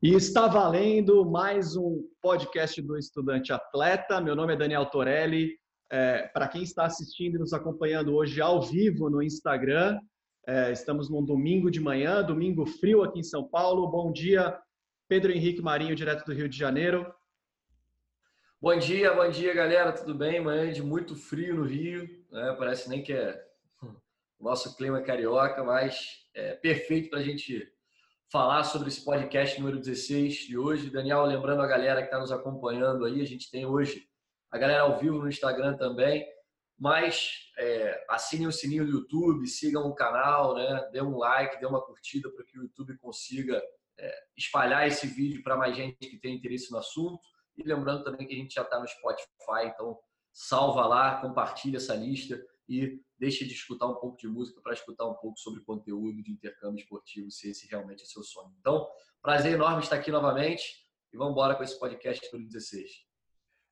E está valendo mais um podcast do Estudante Atleta. Meu nome é Daniel Torelli. É, Para quem está assistindo e nos acompanhando hoje ao vivo no Instagram, é, estamos num domingo de manhã, domingo frio aqui em São Paulo. Bom dia, Pedro Henrique Marinho, direto do Rio de Janeiro. Bom dia, bom dia, galera. Tudo bem? Manhã de muito frio no Rio. Né? Parece nem que é nosso clima carioca, mas é perfeito para a gente falar sobre esse podcast número 16 de hoje. Daniel, lembrando a galera que está nos acompanhando aí, a gente tem hoje a galera ao vivo no Instagram também, mas é, assinem o sininho do YouTube, sigam o canal, né? dê um like, dê uma curtida para que o YouTube consiga é, espalhar esse vídeo para mais gente que tem interesse no assunto. E lembrando também que a gente já está no Spotify, então salva lá, compartilha essa lista e deixe de escutar um pouco de música para escutar um pouco sobre conteúdo de intercâmbio esportivo, se esse realmente é seu sonho. Então, prazer enorme estar aqui novamente e vamos embora com esse podcast número 16.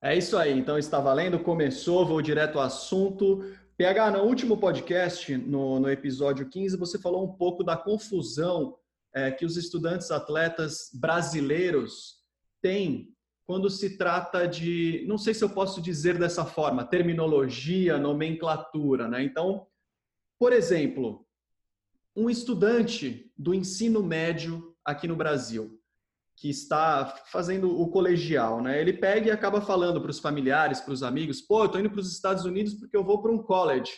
É isso aí, então está valendo, começou, vou direto ao assunto. PH, no último podcast, no, no episódio 15, você falou um pouco da confusão é, que os estudantes atletas brasileiros têm quando se trata de, não sei se eu posso dizer dessa forma, terminologia, nomenclatura, né? Então, por exemplo, um estudante do ensino médio aqui no Brasil, que está fazendo o colegial, né? Ele pega e acaba falando para os familiares, para os amigos, pô, eu estou indo para os Estados Unidos porque eu vou para um college.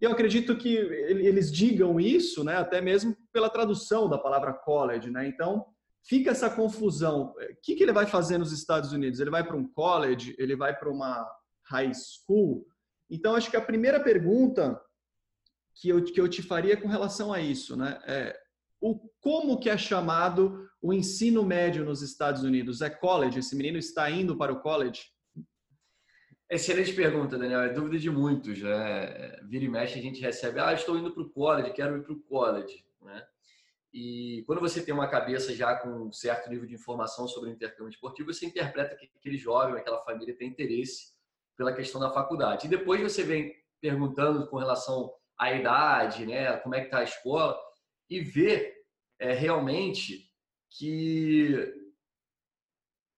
E eu acredito que eles digam isso, né? Até mesmo pela tradução da palavra college, né? Então, fica essa confusão. O que, que ele vai fazer nos Estados Unidos? Ele vai para um college? Ele vai para uma high school? Então, acho que a primeira pergunta que eu, que eu te faria com relação a isso, né? É, o, como que é chamado o ensino médio nos Estados Unidos? É college? Esse menino está indo para o college? Excelente pergunta, Daniel. É dúvida de muitos. Né? Vira e mexe, a gente recebe, ah, estou indo para o college, quero ir para o college. Né? E quando você tem uma cabeça já com um certo nível de informação sobre o intercâmbio esportivo, você interpreta que aquele jovem, aquela família tem interesse pela questão da faculdade. E depois você vem perguntando com relação à idade, né, como é que está a escola, e vê é, realmente que,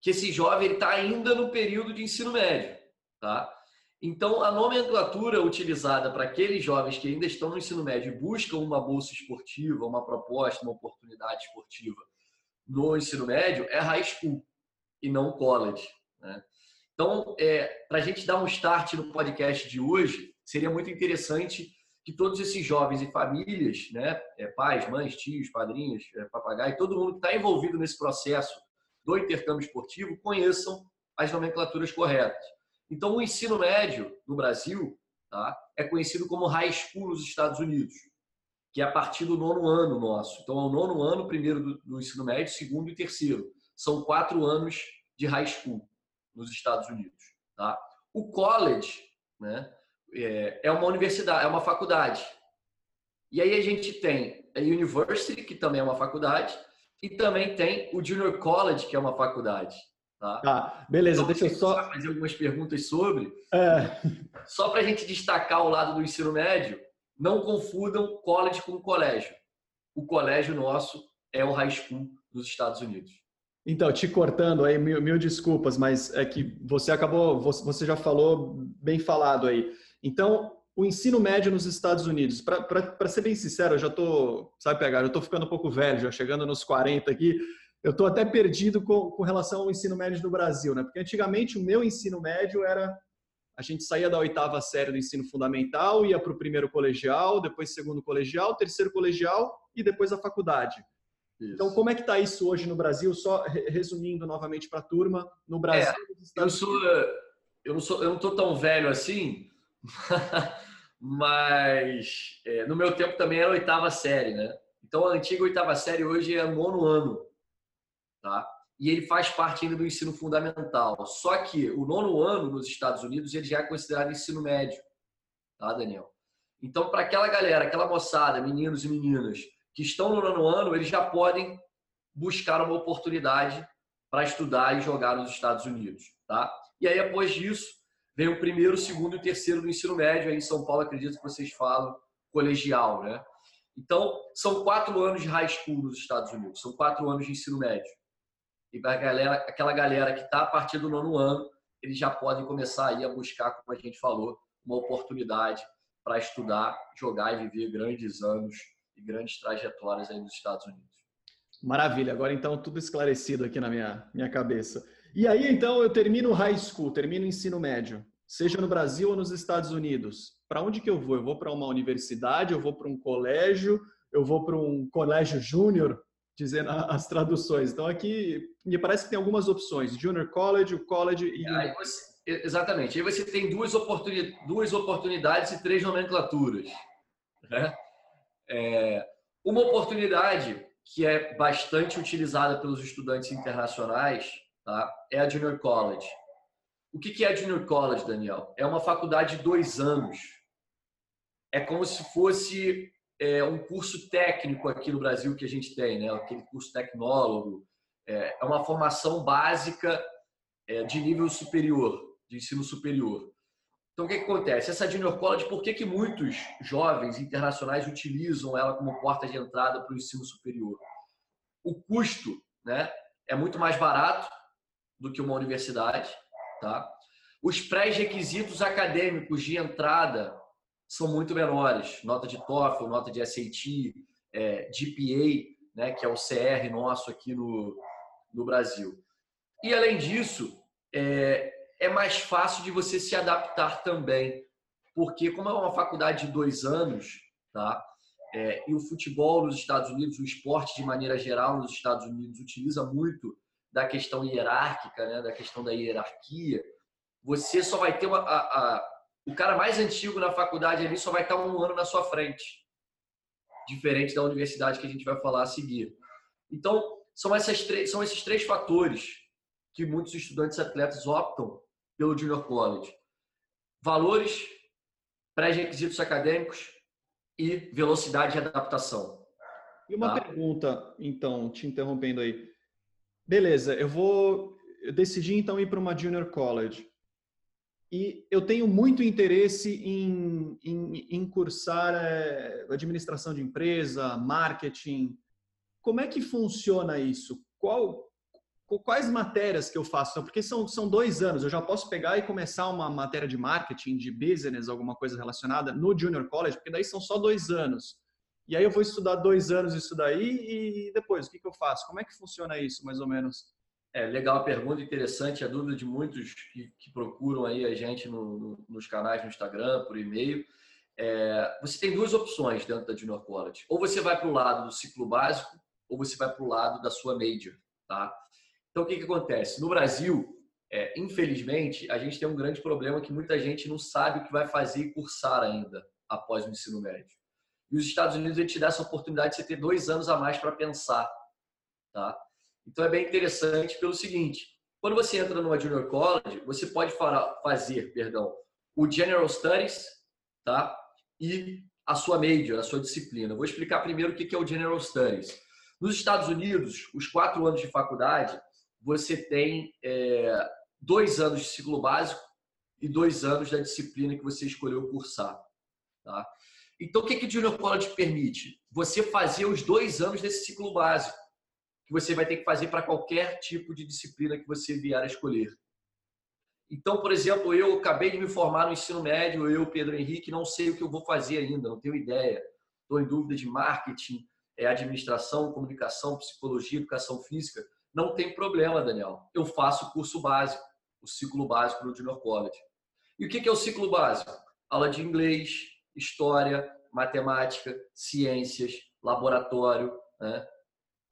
que esse jovem está ainda no período de ensino médio. Tá? Então, a nomenclatura utilizada para aqueles jovens que ainda estão no ensino médio e buscam uma bolsa esportiva, uma proposta, uma oportunidade esportiva no ensino médio é high school e não college. Né? Então, é, para a gente dar um start no podcast de hoje, seria muito interessante que todos esses jovens e famílias, né, é, pais, mães, tios, padrinhos, é, papagaio, todo mundo que está envolvido nesse processo do intercâmbio esportivo conheçam as nomenclaturas corretas. Então, o ensino médio no Brasil tá, é conhecido como high school nos Estados Unidos, que é a partir do nono ano nosso. Então, é o nono ano, primeiro do, do ensino médio, segundo e terceiro. São quatro anos de high school nos Estados Unidos. Tá? O college né, é, é uma universidade, é uma faculdade. E aí a gente tem a university, que também é uma faculdade, e também tem o junior college, que é uma faculdade. Tá, tá beleza, então, deixa eu só fazer algumas perguntas sobre. É. Só para a gente destacar o lado do ensino médio, não confundam college com colégio. O colégio nosso é o high school dos Estados Unidos. Então, te cortando aí, mil, mil desculpas, mas é que você acabou, você já falou bem falado aí. Então, o ensino médio nos Estados Unidos, para ser bem sincero, eu já tô, sabe pegar, eu tô ficando um pouco velho, já chegando nos 40 aqui, eu estou até perdido com, com, relação ao ensino médio do Brasil, né? Porque antigamente o meu ensino médio era a gente saía da oitava série do ensino fundamental, ia para o primeiro colegial, depois segundo colegial, terceiro colegial e depois a faculdade. Isso. Então, como é que está isso hoje no Brasil? Só resumindo novamente para a turma, no Brasil. É, eu sou, eu não sou, eu não estou tão velho assim, mas é, no meu tempo também era oitava série, né? Então, a antiga oitava série hoje é nono ano tá? E ele faz parte ainda do ensino fundamental. Só que o nono ano nos Estados Unidos ele já é considerado ensino médio, tá, Daniel? Então, para aquela galera, aquela moçada, meninos e meninas que estão no nono ano, eles já podem buscar uma oportunidade para estudar e jogar nos Estados Unidos, tá? E aí, após disso, vem o primeiro, o segundo e o terceiro do ensino médio. Aí em São Paulo, acredito que vocês falam colegial, né? Então, são quatro anos de high school nos Estados Unidos, são quatro anos de ensino médio. E para galera, aquela galera que está a partir do nono ano, eles já podem começar aí a buscar, como a gente falou, uma oportunidade para estudar, jogar e viver grandes anos e grandes trajetórias aí nos Estados Unidos. Maravilha, agora então tudo esclarecido aqui na minha, minha cabeça. E aí então eu termino high school, termino ensino médio, seja no Brasil ou nos Estados Unidos. Para onde que eu vou? Eu vou para uma universidade, eu vou para um colégio, eu vou para um colégio júnior, dizendo as traduções. Então aqui me parece que tem algumas opções: junior college, college e aí você, exatamente. Aí você tem duas, oportuni, duas oportunidades e três nomenclaturas. Né? É, uma oportunidade que é bastante utilizada pelos estudantes internacionais tá? é a junior college. O que é a junior college, Daniel? É uma faculdade de dois anos. É como se fosse é, um curso técnico aqui no Brasil que a gente tem, né? aquele curso tecnólogo. É, é uma formação básica é, de nível superior, de ensino superior. Então, o que, que acontece? Essa Junior College, por que, que muitos jovens internacionais utilizam ela como porta de entrada para o ensino superior? O custo né, é muito mais barato do que uma universidade. Tá? Os pré-requisitos acadêmicos de entrada são muito menores. Nota de TOEFL, nota de SAT, é, GPA, né, que é o CR nosso aqui no, no Brasil. E, além disso, é, é mais fácil de você se adaptar também. Porque, como é uma faculdade de dois anos, tá? É, e o futebol nos Estados Unidos, o esporte de maneira geral nos Estados Unidos, utiliza muito da questão hierárquica, né? da questão da hierarquia. Você só vai ter uma, a, a, o cara mais antigo na faculdade ali só vai estar um ano na sua frente, diferente da universidade que a gente vai falar a seguir. Então, são, essas três, são esses três fatores que muitos estudantes atletas optam pelo Junior College. Valores, pré-requisitos acadêmicos e velocidade de adaptação. E uma tá? pergunta, então, te interrompendo aí. Beleza, eu vou. Eu decidi então ir para uma Junior College. E eu tenho muito interesse em, em, em cursar é, administração de empresa, marketing. Como é que funciona isso? Qual, quais matérias que eu faço? Porque são, são dois anos, eu já posso pegar e começar uma matéria de marketing, de business, alguma coisa relacionada no Junior College, porque daí são só dois anos. E aí eu vou estudar dois anos isso daí e depois, o que, que eu faço? Como é que funciona isso, mais ou menos? É, legal a pergunta, interessante, a dúvida de muitos que, que procuram aí a gente no, no, nos canais no Instagram, por e-mail. É, você tem duas opções dentro da Junior College. Ou você vai para o lado do ciclo básico, ou você vai para o lado da sua major, tá? Então, o que, que acontece? No Brasil, é, infelizmente, a gente tem um grande problema que muita gente não sabe o que vai fazer e cursar ainda após o ensino médio. E os Estados Unidos ele te dá essa oportunidade de você ter dois anos a mais para pensar. Tá? Então, é bem interessante pelo seguinte, quando você entra numa Junior College, você pode fazer perdão, o General Studies tá? e a sua major, a sua disciplina. vou explicar primeiro o que é o General Studies. Nos Estados Unidos, os quatro anos de faculdade, você tem é, dois anos de ciclo básico e dois anos da disciplina que você escolheu cursar. Tá? Então, o que, que o Junior College permite? Você fazer os dois anos desse ciclo básico, que você vai ter que fazer para qualquer tipo de disciplina que você vier a escolher. Então, por exemplo, eu acabei de me formar no ensino médio, eu, Pedro Henrique, não sei o que eu vou fazer ainda, não tenho ideia. Estou em dúvida de marketing, é, administração, comunicação, psicologia, educação física. Não tem problema, Daniel. Eu faço o curso básico, o ciclo básico no Junior College. E o que é o ciclo básico? Aula de inglês, história, matemática, ciências, laboratório, né?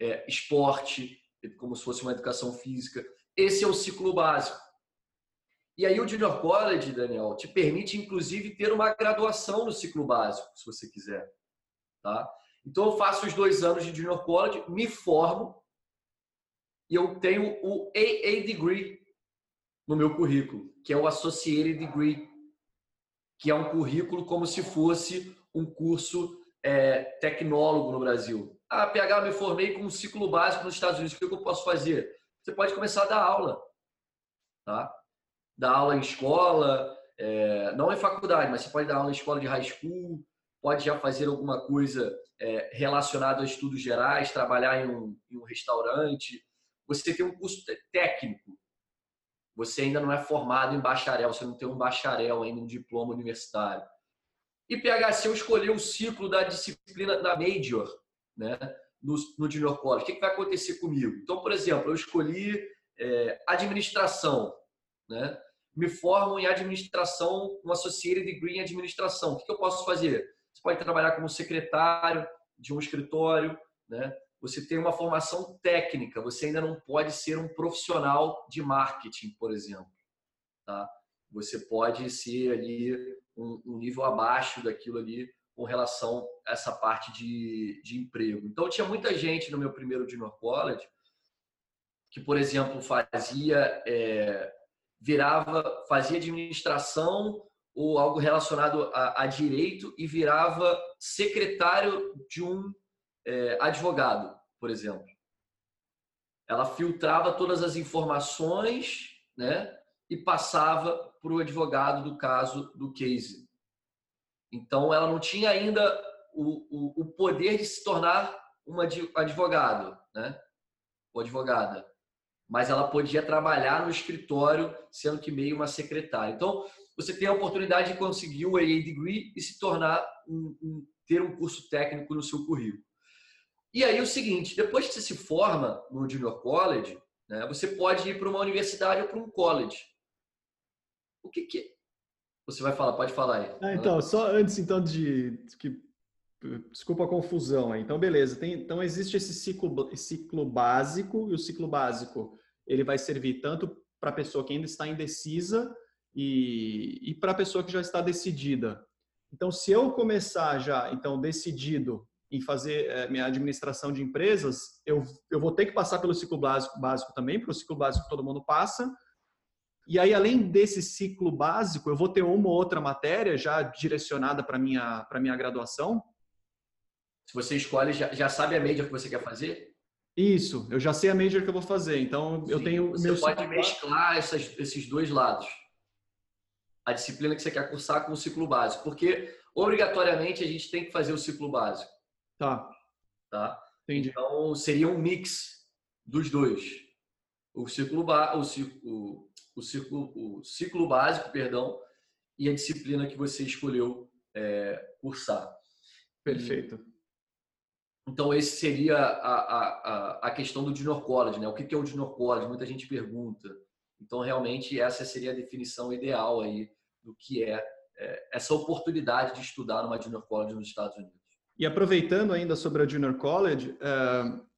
É, esporte, como se fosse uma educação física. Esse é o ciclo básico. E aí o Junior College, Daniel, te permite inclusive ter uma graduação no ciclo básico, se você quiser. Tá? Então eu faço os dois anos de Junior College, me formo e eu tenho o AA Degree no meu currículo, que é o Associated Degree, que é um currículo como se fosse um curso é, tecnólogo no Brasil. Ah, PH, me formei com um ciclo básico nos Estados Unidos, o que eu posso fazer? Você pode começar a dar aula, tá? Dar aula em escola, é, não em faculdade, mas você pode dar aula em escola de high school, pode já fazer alguma coisa é, relacionada a estudos gerais, trabalhar em um, em um restaurante, você tem um curso técnico. Você ainda não é formado em bacharel, você não tem um bacharel ainda, um diploma universitário. E PHC eu escolhi o ciclo da disciplina da Major, né? No, no Junior College. O que, que vai acontecer comigo? Então, por exemplo, eu escolhi é, administração, né? Me formo em administração, um associated degree em administração. O que, que eu posso fazer? Você pode trabalhar como secretário de um escritório, né? Você tem uma formação técnica, você ainda não pode ser um profissional de marketing, por exemplo, tá? Você pode ser ali um, um nível abaixo daquilo ali com relação a essa parte de, de emprego. Então, tinha muita gente no meu primeiro junior college que, por exemplo, fazia é, virava fazia administração ou algo relacionado a, a direito e virava secretário de um é, advogado, por exemplo. Ela filtrava todas as informações, né, e passava para o advogado do caso do case. Então, ela não tinha ainda o, o, o poder de se tornar uma advogado, né, ou advogada, mas ela podia trabalhar no escritório, sendo que meio uma secretária. Então, você tem a oportunidade de conseguir o AA degree e se tornar um, um, ter um curso técnico no seu currículo. E aí o seguinte, depois que você se forma no junior college, né, você pode ir para uma universidade ou para um college. O que, que você vai falar? Pode falar aí. Ah, então, só antes então de que desculpa a confusão aí. Então, beleza. Tem, então existe esse ciclo, ciclo básico e o ciclo básico ele vai servir tanto para a pessoa que ainda está indecisa e, e para a pessoa que já está decidida. Então, se eu começar já, então, decidido em fazer é, minha administração de empresas, eu, eu vou ter que passar pelo ciclo básico, básico também, para o ciclo básico todo mundo passa. E aí, além desse ciclo básico, eu vou ter uma ou outra matéria já direcionada para minha para minha graduação. Se você escolhe, já, já sabe a média que você quer fazer? Isso, eu já sei a major que eu vou fazer. Então, Sim, eu tenho. Você pode mesclar essas, esses dois lados. A disciplina que você quer cursar com o ciclo básico. Porque, obrigatoriamente, a gente tem que fazer o ciclo básico. Tá. Tá? Entendi. Então, seria um mix dos dois. O ciclo, o, ciclo, o, ciclo, o ciclo básico, perdão, e a disciplina que você escolheu é, cursar. Perfeito. Então, esse seria a, a, a questão do Junior College, né? O que é o Junior College? Muita gente pergunta. Então, realmente, essa seria a definição ideal aí do que é, é essa oportunidade de estudar numa Junior College nos Estados Unidos. E aproveitando ainda sobre a Junior College, uh,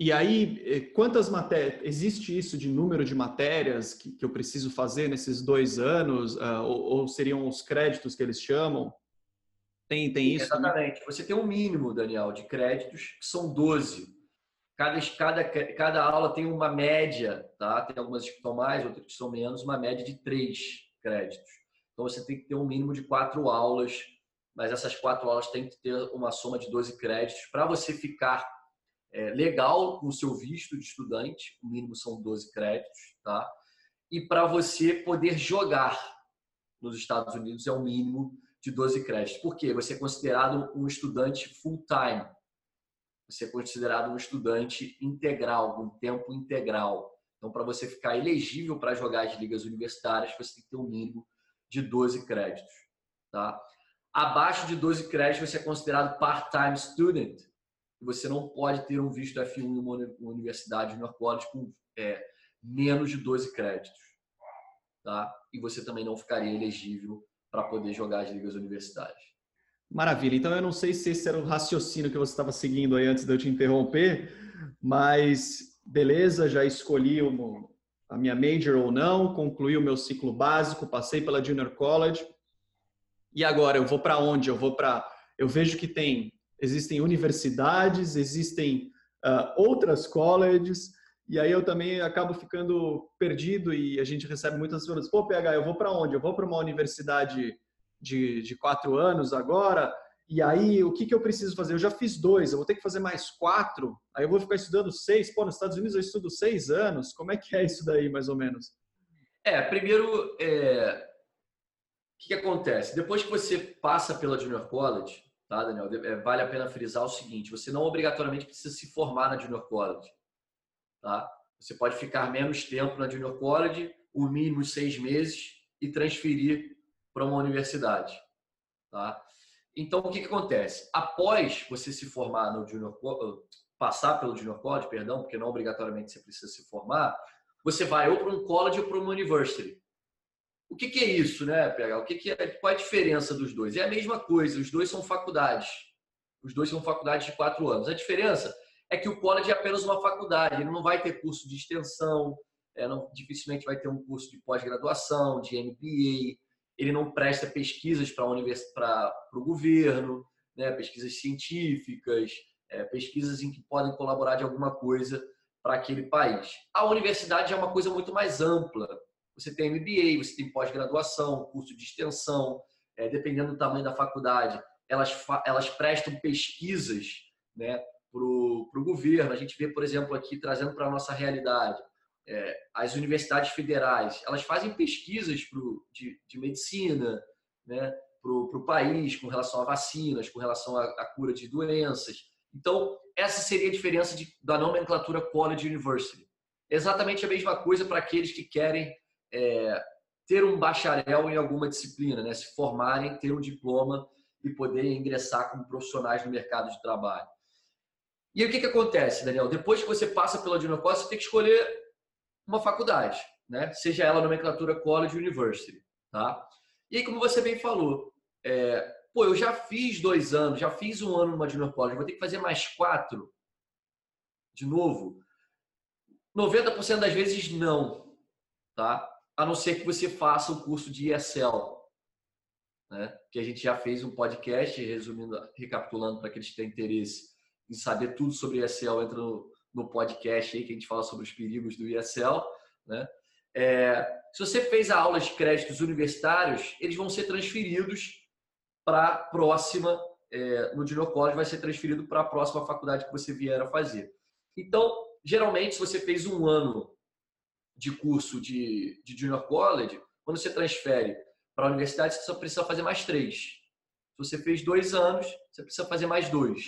e aí, eh, quantas matérias, existe isso de número de matérias que, que eu preciso fazer nesses dois anos, uh, ou, ou, seriam os créditos que eles chamam? Tem, tem isso? Exatamente. Você tem um mínimo, Daniel, de créditos, que são 12. Cada, cada, cada aula tem uma média, tá? Tem algumas que são mais, outras que são menos, uma média de três créditos. Então, você tem que ter um mínimo de quatro aulas mas essas quatro aulas têm que ter uma soma de 12 créditos para você ficar é, legal com o seu visto de estudante, o mínimo são 12 créditos, tá? E para você poder jogar nos Estados Unidos é o mínimo de 12 créditos. Por quê? Você é considerado um estudante full-time. Você é considerado um estudante integral, com tempo integral. Então, para você ficar elegível para jogar as ligas universitárias, você tem que ter um mínimo de 12 créditos, tá? Abaixo de 12 créditos, você é considerado part-time student. Você não pode ter um visto F1 em uma universidade no college com é, menos de 12 créditos. Tá? E você também não ficaria elegível para poder jogar as ligas universitárias. Maravilha. Então, eu não sei se esse era o raciocínio que você estava seguindo aí antes de eu te interromper, mas beleza, já escolhi a minha major ou não, concluí o meu ciclo básico, passei pela Junior College e agora eu vou para onde? Eu vou para. Eu vejo que tem existem universidades, existem uh, outras colleges, e aí eu também acabo ficando perdido e a gente recebe muitas perguntas. Pô, PH, eu vou para onde? Eu vou para uma universidade de, de quatro anos agora, e aí o que, que eu preciso fazer? Eu já fiz dois, eu vou ter que fazer mais quatro, aí eu vou ficar estudando seis. Pô, nos Estados Unidos eu estudo seis anos, como é que é isso daí, mais ou menos? É, primeiro, é, que, que acontece? Depois que você passa pela Junior College, tá, Daniel? É, vale a pena frisar o seguinte: você não obrigatoriamente precisa se formar na Junior College, tá? Você pode ficar menos tempo na Junior College, o mínimo seis meses, e transferir para uma universidade. Tá? Então, o que, que acontece? Após você se formar no Junior passar pelo Junior College, perdão, porque não obrigatoriamente você precisa se formar, você vai ou para um college ou para uma university. O que, que é isso, né, PH? O que, que é, qual é a diferença dos dois? É a mesma coisa, os dois são faculdades. Os dois são faculdades de quatro anos. A diferença é que o college é apenas uma faculdade, ele não vai ter curso de extensão, é, não, dificilmente vai ter um curso de pós-graduação, de MBA, ele não presta pesquisas para o governo, né, pesquisas científicas, é, pesquisas em que podem colaborar de alguma coisa para aquele país. A universidade é uma coisa muito mais ampla. Você tem MBA, você tem pós-graduação, curso de extensão, é, dependendo do tamanho da faculdade, elas, elas prestam pesquisas né, para o governo. A gente vê, por exemplo, aqui, trazendo para a nossa realidade, é, as universidades federais, elas fazem pesquisas pro, de, de medicina né, para o país com relação a vacinas, com relação à cura de doenças. Então, essa seria a diferença de, da nomenclatura College University. Exatamente a mesma coisa para aqueles que querem é, ter um bacharel em alguma disciplina, né? se formarem, ter um diploma e poder ingressar como profissionais no mercado de trabalho. E aí, o que, que acontece, Daniel? Depois que você passa pela College, você tem que escolher uma faculdade, né? seja ela nomenclatura College University. Tá? E aí, como você bem falou, é, pô, eu já fiz dois anos, já fiz um ano numa Junior College, vou ter que fazer mais quatro de novo? 90% das vezes não, tá? A não ser que você faça o curso de ESL, né? Que a gente já fez um podcast, resumindo, recapitulando para aqueles que têm interesse em saber tudo sobre ESL, entra no, no podcast aí que a gente fala sobre os perigos do ESL, né? É, se você fez a aula de créditos universitários, eles vão ser transferidos para a próxima, é, no Junior College, vai ser transferido para a próxima faculdade que você vier a fazer. Então, geralmente, se você fez um ano de curso de, de Junior College, quando você transfere para a universidade, você só precisa fazer mais três. Se você fez dois anos, você precisa fazer mais dois,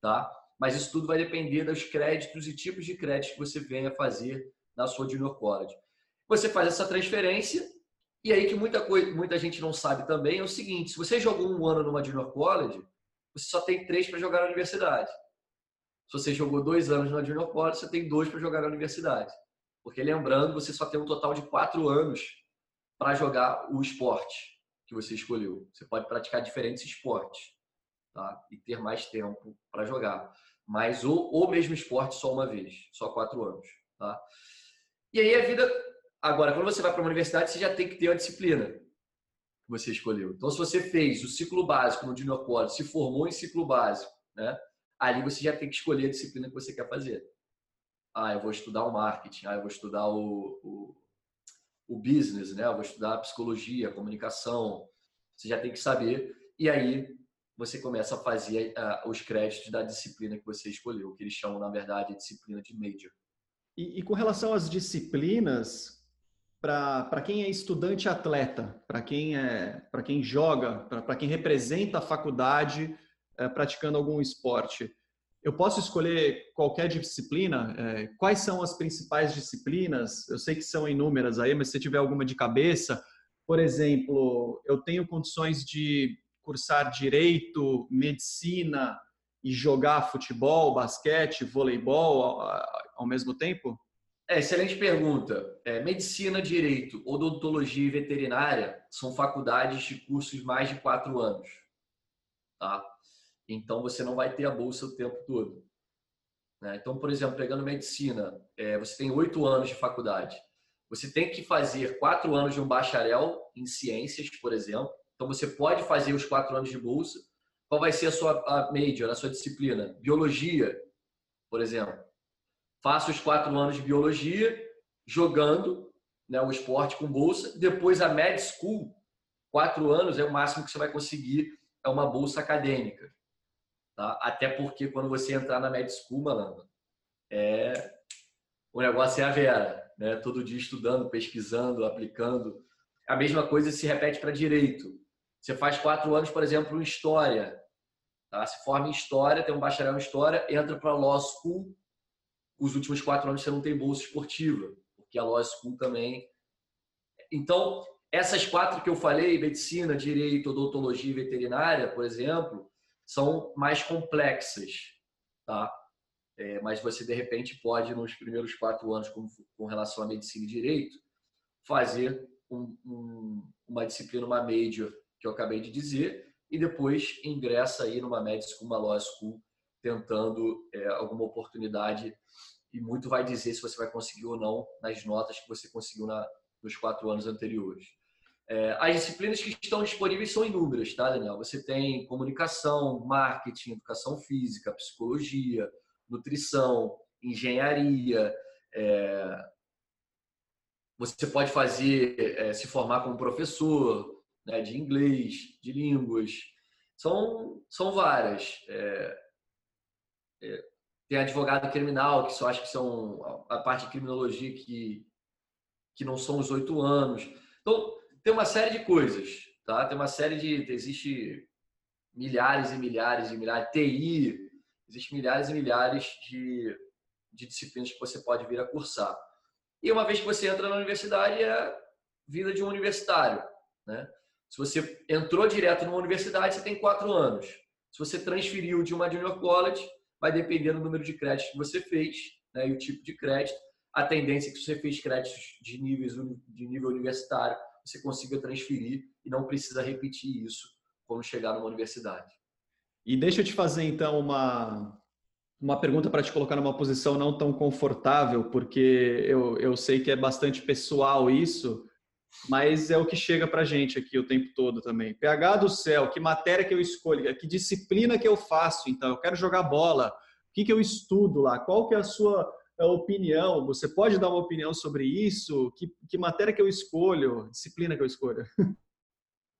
tá? Mas isso tudo vai depender dos créditos e tipos de créditos que você venha fazer na sua Junior College. Você faz essa transferência e aí que muita, coisa, muita gente não sabe também é o seguinte: se você jogou um ano numa junior college, você só tem três para jogar na universidade. Se você jogou dois anos na junior college, você tem dois para jogar na universidade. Porque lembrando, você só tem um total de quatro anos para jogar o esporte que você escolheu. Você pode praticar diferentes esportes tá? e ter mais tempo para jogar. Mas o, o mesmo esporte só uma vez, só quatro anos. Tá? E aí a vida Agora, quando você vai para uma universidade, você já tem que ter uma disciplina que você escolheu. Então, se você fez o ciclo básico no Junior College, se formou em ciclo básico, né? Ali você já tem que escolher a disciplina que você quer fazer. Ah, eu vou estudar o marketing, ah, eu vou estudar o, o, o business, né? Eu vou estudar psicologia, comunicação. Você já tem que saber. E aí você começa a fazer uh, os créditos da disciplina que você escolheu, que eles chamam, na verdade, de disciplina de major. E, e com relação às disciplinas, para quem é estudante atleta, para quem é para quem joga, para quem representa a faculdade é, praticando algum esporte. Eu posso escolher qualquer disciplina? É, quais são as principais disciplinas? Eu sei que são inúmeras aí, mas se tiver alguma de cabeça, por exemplo, eu tenho condições de cursar direito, medicina e jogar futebol, basquete, voleibol ao, ao mesmo tempo? É, excelente pergunta. É, medicina, direito, odontologia e veterinária são faculdades de cursos mais de quatro anos. Tá? Então, você não vai ter a bolsa o tempo todo. Né? Então, por exemplo, pegando medicina, é, você tem oito anos de faculdade. Você tem que fazer quatro anos de um bacharel em ciências, por exemplo. Então, você pode fazer os quatro anos de bolsa. Qual vai ser a sua a major, a sua disciplina? Biologia, por exemplo faço os quatro anos de biologia, jogando né, o esporte com bolsa. Depois a med school, quatro anos é o máximo que você vai conseguir, é uma bolsa acadêmica. Tá? Até porque quando você entrar na med school, malandro, é... o negócio é a vera. Né? Todo dia estudando, pesquisando, aplicando. A mesma coisa se repete para direito. Você faz quatro anos, por exemplo, em história. Tá? Se forma em história, tem um bacharel em história, entra para law school, os últimos quatro anos você não tem bolsa esportiva, porque a Law School também. Então, essas quatro que eu falei, medicina, direito, odontologia e veterinária, por exemplo, são mais complexas, tá? É, mas você, de repente, pode, nos primeiros quatro anos, com, com relação à medicina e direito, fazer um, um, uma disciplina, uma major, que eu acabei de dizer, e depois ingressa aí numa med school, uma law school, tentando é, alguma oportunidade e muito vai dizer se você vai conseguir ou não nas notas que você conseguiu na, nos quatro anos anteriores. É, as disciplinas que estão disponíveis são inúmeras, tá, Daniel? Você tem comunicação, marketing, educação física, psicologia, nutrição, engenharia. É, você pode fazer, é, se formar como professor né, de inglês, de línguas. São, são várias. É, é, tem advogado criminal, que só acho que são a parte de criminologia que, que não são os oito anos. Então, tem uma série de coisas, tá? Tem uma série de. Existe milhares e milhares e milhares. TI, existe milhares e milhares de, de disciplinas que você pode vir a cursar. E uma vez que você entra na universidade, é vida de um universitário, né? Se você entrou direto numa universidade, você tem quatro anos. Se você transferiu de uma junior college, vai depender do número de créditos que você fez né, e o tipo de crédito. A tendência é que você fez créditos de, níveis, de nível universitário, você consiga transferir e não precisa repetir isso quando chegar numa universidade. E deixa eu te fazer então uma, uma pergunta para te colocar numa posição não tão confortável, porque eu, eu sei que é bastante pessoal isso, mas é o que chega para gente aqui o tempo todo também. PH do céu, que matéria que eu escolho, que disciplina que eu faço, então, eu quero jogar bola, o que, que eu estudo lá, qual que é a sua opinião, você pode dar uma opinião sobre isso? Que, que matéria que eu escolho, disciplina que eu escolho?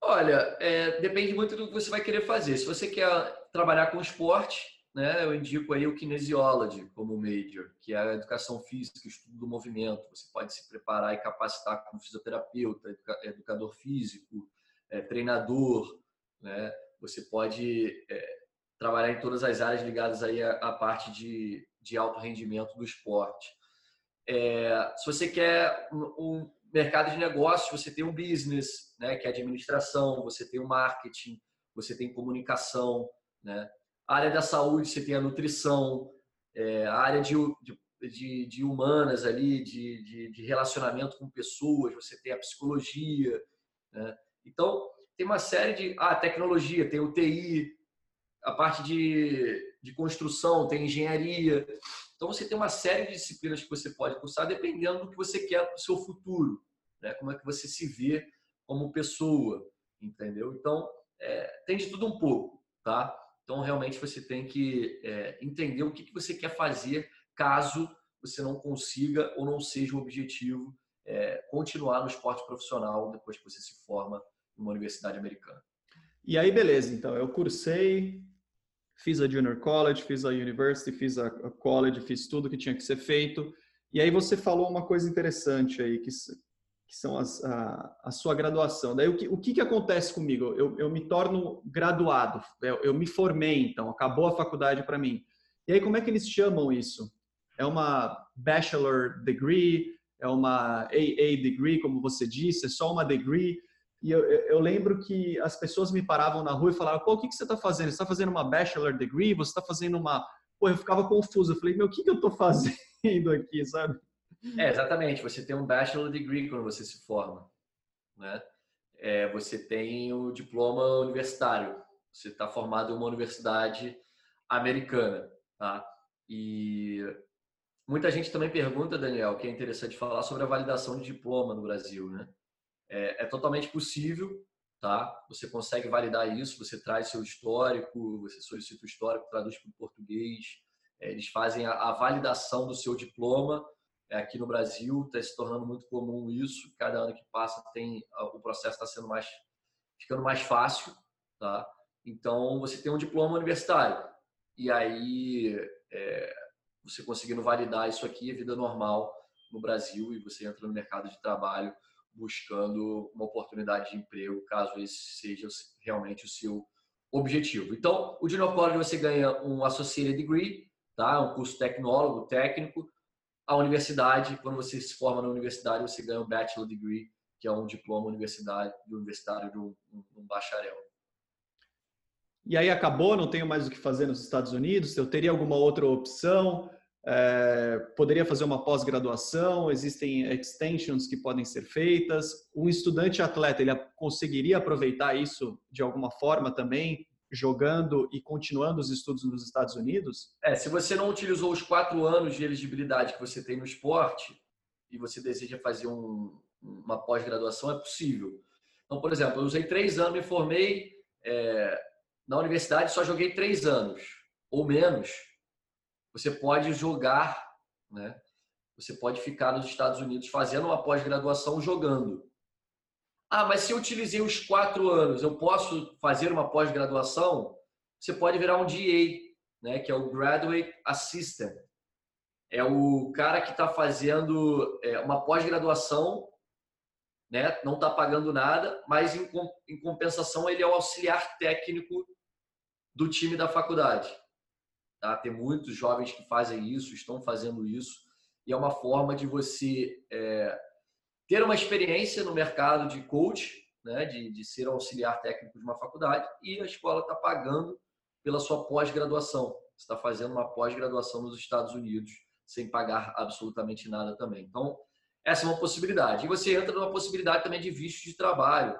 Olha, é, depende muito do que você vai querer fazer. Se você quer trabalhar com esporte, né, eu indico aí o Kinesiology como major, que é a educação física, estudo do movimento. Você pode se preparar e capacitar como fisioterapeuta, educador físico, é, treinador, né? Você pode é, trabalhar em todas as áreas ligadas aí à, à parte de de alto rendimento do esporte. É, se você quer um, mercado de negócios, você tem um business, né, que é administração, você tem o marketing, você tem comunicação, né? Área da saúde, você tem a nutrição, é, área de, de, de humanas ali, de, de, de, relacionamento com pessoas, você tem a psicologia, né? Então, tem uma série de... Ah, tecnologia, tem o TI, a parte de de construção, tem engenharia. Então, você tem uma série de disciplinas que você pode cursar dependendo do que você quer para o seu futuro, né? como é que você se vê como pessoa, entendeu? Então, é, tem de tudo um pouco, tá? Então, realmente, você tem que é, entender o que, que você quer fazer caso você não consiga ou não seja o objetivo é, continuar no esporte profissional depois que você se forma em uma universidade americana. E aí, beleza. Então, eu cursei fiz a junior college, fiz a university, fiz a college, fiz tudo que tinha que ser feito. E aí você falou uma coisa interessante aí, que, que são as, a, a, sua graduação. Daí o que, o que, que acontece comigo? Eu, eu me torno graduado, eu, eu me formei então, acabou a faculdade para mim. E aí como é que eles chamam isso? É uma bachelor degree, é uma AA degree, como você disse, é só uma degree. E eu, eu, lembro que as pessoas me paravam na rua e falavam: pô, o que, que você está fazendo? Você está fazendo uma bachelor degree? Você está fazendo uma. Pô, eu ficava confuso. Eu falei: meu, o que, que eu estou fazendo aqui, sabe? É, exatamente. Você tem um bachelor degree quando você se forma, né? É, você tem o diploma universitário. Você está formado em uma universidade americana, tá? E muita gente também pergunta, Daniel, que é interessante falar sobre a validação de diploma no Brasil, né? É, é totalmente possível, tá? Você consegue validar isso, você traz seu histórico, você solicita o histórico, traduz para o português, é, eles fazem a, a, validação do seu diploma. É, aqui no Brasil está se tornando muito comum isso. Cada ano que passa tem o processo está sendo mais ficando mais fácil, tá? Então você tem um diploma universitário e aí é, você conseguindo validar isso aqui é vida normal no Brasil e você entra no mercado de trabalho buscando uma oportunidade de emprego, caso esse seja realmente o seu objetivo. Então, o Junior College você ganha um Associate Degree, tá? É um curso tecnólogo, técnico. A universidade, quando você se forma na universidade, você ganha um bachelor degree, que é um diploma universitário, universitário de um, um bacharel. E aí acabou, não tenho mais o que fazer nos Estados Unidos, eu teria alguma outra opção? É, poderia fazer uma pós-graduação, existem extensions que podem ser feitas. Um estudante atleta, ele conseguiria aproveitar isso de alguma forma também, jogando e continuando os estudos nos Estados Unidos? É, se você não utilizou os quatro anos de elegibilidade que você tem no esporte e você deseja fazer um, uma pós-graduação, é possível. Então, por exemplo, eu usei três anos, me formei é, na universidade, só joguei três anos ou menos você pode jogar, né? Você pode ficar nos Estados Unidos fazendo uma pós-graduação jogando. Ah, mas se eu utilizei os quatro anos, eu posso fazer uma pós-graduação? Você pode virar um DA, né? Que é o Graduate Assistant. É o cara que está fazendo é, uma pós-graduação, né? Não está pagando nada, mas em, em compensação ele é o auxiliar técnico do time da faculdade. Tá? Tem muitos jovens que fazem isso, estão fazendo isso, e é uma forma de você é, ter uma experiência no mercado de coach, né, de, de ser auxiliar técnico de uma faculdade, e a escola está pagando pela sua pós-graduação. Você está fazendo uma pós-graduação nos Estados Unidos sem pagar absolutamente nada também. Então, essa é uma possibilidade. E você entra numa possibilidade também de visto de trabalho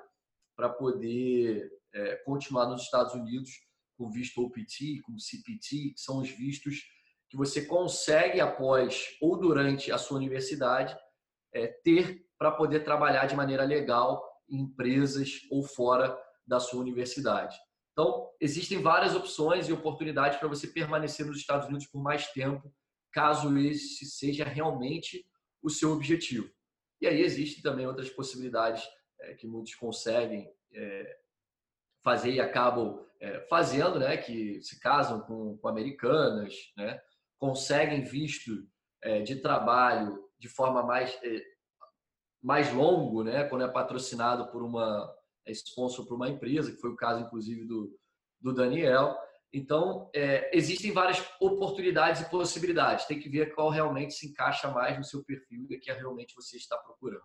para poder é, continuar nos Estados Unidos com visto OPT, com CPT, que são os vistos que você consegue após ou durante a sua universidade é, ter para poder trabalhar de maneira legal em empresas ou fora da sua universidade. Então, existem várias opções e oportunidades para você permanecer nos Estados Unidos por mais tempo, caso esse seja realmente o seu objetivo. E aí existem também outras possibilidades é, que muitos conseguem é, fazer e acabam é, fazendo, né, que se casam com, com americanas, né, conseguem visto é, de trabalho de forma mais é, mais longo, né, quando é patrocinado por uma é sponsor por uma empresa, que foi o caso inclusive do, do Daniel. Então, é, existem várias oportunidades e possibilidades. Tem que ver qual realmente se encaixa mais no seu perfil e que realmente você está procurando.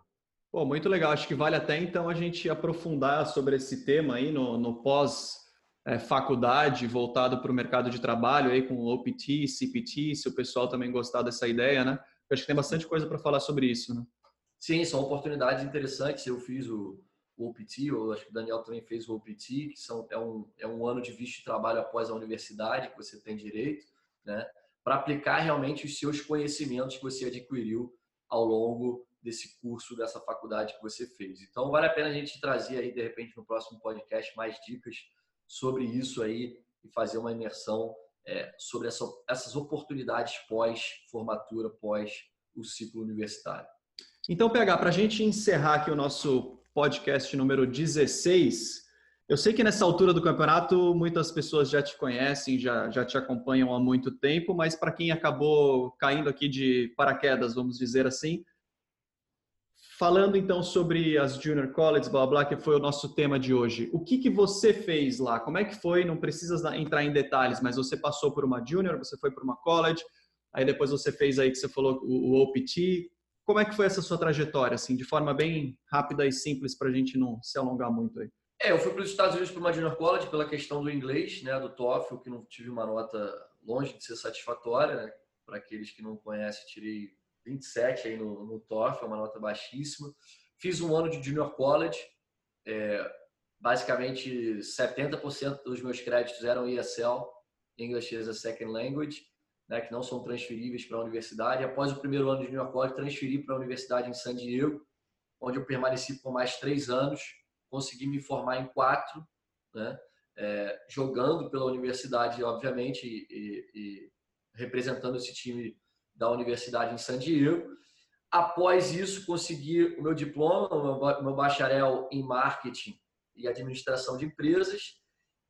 Pô, muito legal. Acho que vale até então a gente aprofundar sobre esse tema aí no, no pós é, faculdade voltado para o mercado de trabalho aí com OPT, CPT, se o pessoal também gostar dessa ideia, né? Eu acho que tem bastante coisa para falar sobre isso, né? Sim, são oportunidades interessantes. Eu fiz o, OPT, eu acho que o Daniel também fez o OPT, que são, é, um, é um ano de visto de trabalho após a universidade que você tem direito, né? Para aplicar realmente os seus conhecimentos que você adquiriu ao longo desse curso, dessa faculdade que você fez. Então, vale a pena a gente trazer aí, de repente, no próximo podcast, mais dicas sobre isso aí e fazer uma imersão é, sobre essa, essas oportunidades pós-formatura, pós o ciclo universitário. Então, PH, para a gente encerrar aqui o nosso podcast número 16, eu sei que nessa altura do campeonato muitas pessoas já te conhecem, já, já te acompanham há muito tempo, mas para quem acabou caindo aqui de paraquedas, vamos dizer assim, Falando então sobre as Junior Colleges, blá, blá, que foi o nosso tema de hoje. O que, que você fez lá? Como é que foi? Não precisa entrar em detalhes, mas você passou por uma Junior, você foi por uma College, aí depois você fez aí que você falou o, o OPT. Como é que foi essa sua trajetória, assim, de forma bem rápida e simples para a gente não se alongar muito aí? É, eu fui para os Estados Unidos para uma Junior College pela questão do inglês, né, do TOEFL, que não tive uma nota longe de ser satisfatória, né? Para aqueles que não conhecem, tirei 27 aí no, no TOEFL, é uma nota baixíssima. Fiz um ano de Junior College, é, basicamente 70% dos meus créditos eram ESL, English as a Second Language, né, que não são transferíveis para a universidade. Após o primeiro ano de Junior College, transferi para a universidade em San Diego, onde eu permaneci por mais três anos, consegui me formar em quatro, né, é, jogando pela universidade, obviamente, e, e, e representando esse time da Universidade em San Diego. Após isso, consegui o meu diploma, o meu bacharel em marketing e administração de empresas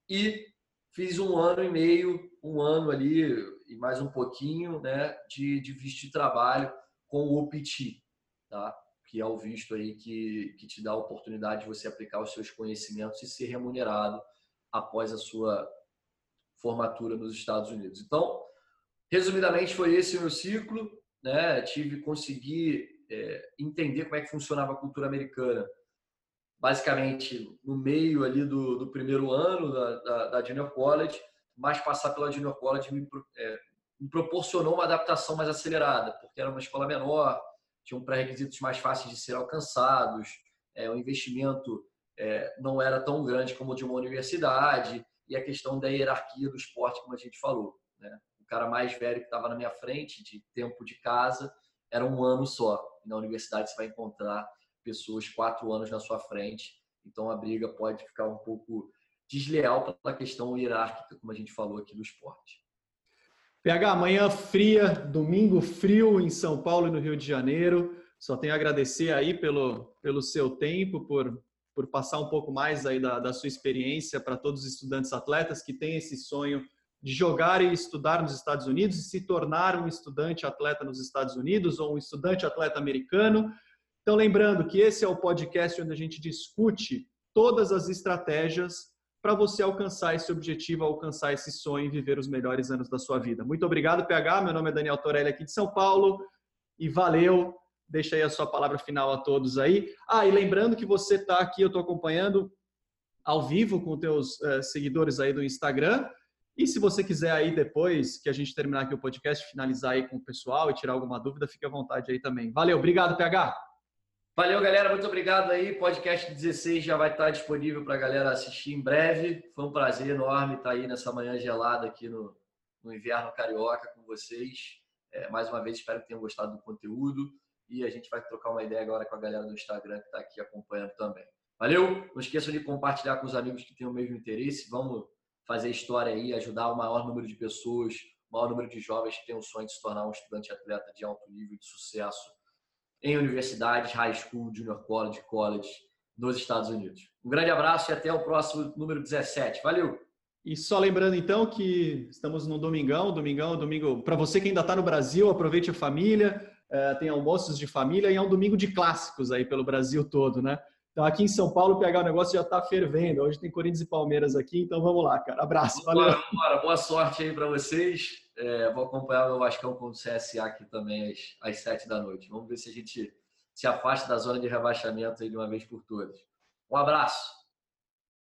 e fiz um ano e meio, um ano ali e mais um pouquinho, né, de, de visto de trabalho com o OPT, tá? Que é o visto aí que, que te dá a oportunidade de você aplicar os seus conhecimentos e ser remunerado após a sua formatura nos Estados Unidos. Então, Resumidamente, foi esse o meu ciclo. Né? Tive conseguir é, entender como é que funcionava a cultura americana. Basicamente, no meio ali do, do primeiro ano da, da, da, Junior College, mas passar pela Junior College me, é, me proporcionou uma adaptação mais acelerada, porque era uma escola menor, tinham pré-requisitos mais fáceis de ser alcançados, é, o investimento é, não era tão grande como o de uma universidade, e a questão da hierarquia do esporte, como a gente falou. Né? O cara mais velho que estava na minha frente, de tempo de casa, era um ano só. Na universidade você vai encontrar pessoas quatro anos na sua frente, então a briga pode ficar um pouco desleal pela questão hierárquica, como a gente falou aqui do esporte. PH, amanhã fria, domingo frio em São Paulo e no Rio de Janeiro. Só tenho a agradecer aí pelo, pelo seu tempo, por, por passar um pouco mais aí da, da sua experiência para todos os estudantes atletas que têm esse sonho de jogar e estudar nos Estados Unidos e se tornar um estudante atleta nos Estados Unidos ou um estudante atleta americano. Então, lembrando que esse é o podcast onde a gente discute todas as estratégias para você alcançar esse objetivo, alcançar esse sonho e viver os melhores anos da sua vida. Muito obrigado, PH. Meu nome é Daniel Torelli, aqui de São Paulo. E valeu. Deixa aí a sua palavra final a todos aí. Ah, e lembrando que você está aqui, eu estou acompanhando ao vivo com teus uh, seguidores aí do Instagram. E se você quiser aí depois que a gente terminar aqui o podcast, finalizar aí com o pessoal e tirar alguma dúvida, fique à vontade aí também. Valeu, obrigado, PH. Valeu, galera. Muito obrigado aí. Podcast 16 já vai estar disponível para a galera assistir em breve. Foi um prazer enorme estar aí nessa manhã gelada aqui no, no inverno carioca com vocês. É, mais uma vez, espero que tenham gostado do conteúdo. E a gente vai trocar uma ideia agora com a galera do Instagram que está aqui acompanhando também. Valeu! Não esqueçam de compartilhar com os amigos que têm o mesmo interesse. Vamos fazer história aí, ajudar o maior número de pessoas, o maior número de jovens que têm o sonho de se tornar um estudante atleta de alto nível de sucesso em universidades, high school, junior college, college nos Estados Unidos. Um grande abraço e até o próximo número 17. Valeu! E só lembrando então que estamos no domingão, domingão, domingo. Para você que ainda está no Brasil, aproveite a família, é, tem almoços de família e é um domingo de clássicos aí pelo Brasil todo, né? Então aqui em São Paulo pegar o negócio já está fervendo. Hoje tem Corinthians e Palmeiras aqui, então vamos lá, cara. Abraço, valeu. Bora, bora. Boa sorte aí para vocês. É, vou acompanhar o meu Vascão com o CSA aqui também às, às 7 da noite. Vamos ver se a gente se afasta da zona de rebaixamento de uma vez por todas. Um abraço.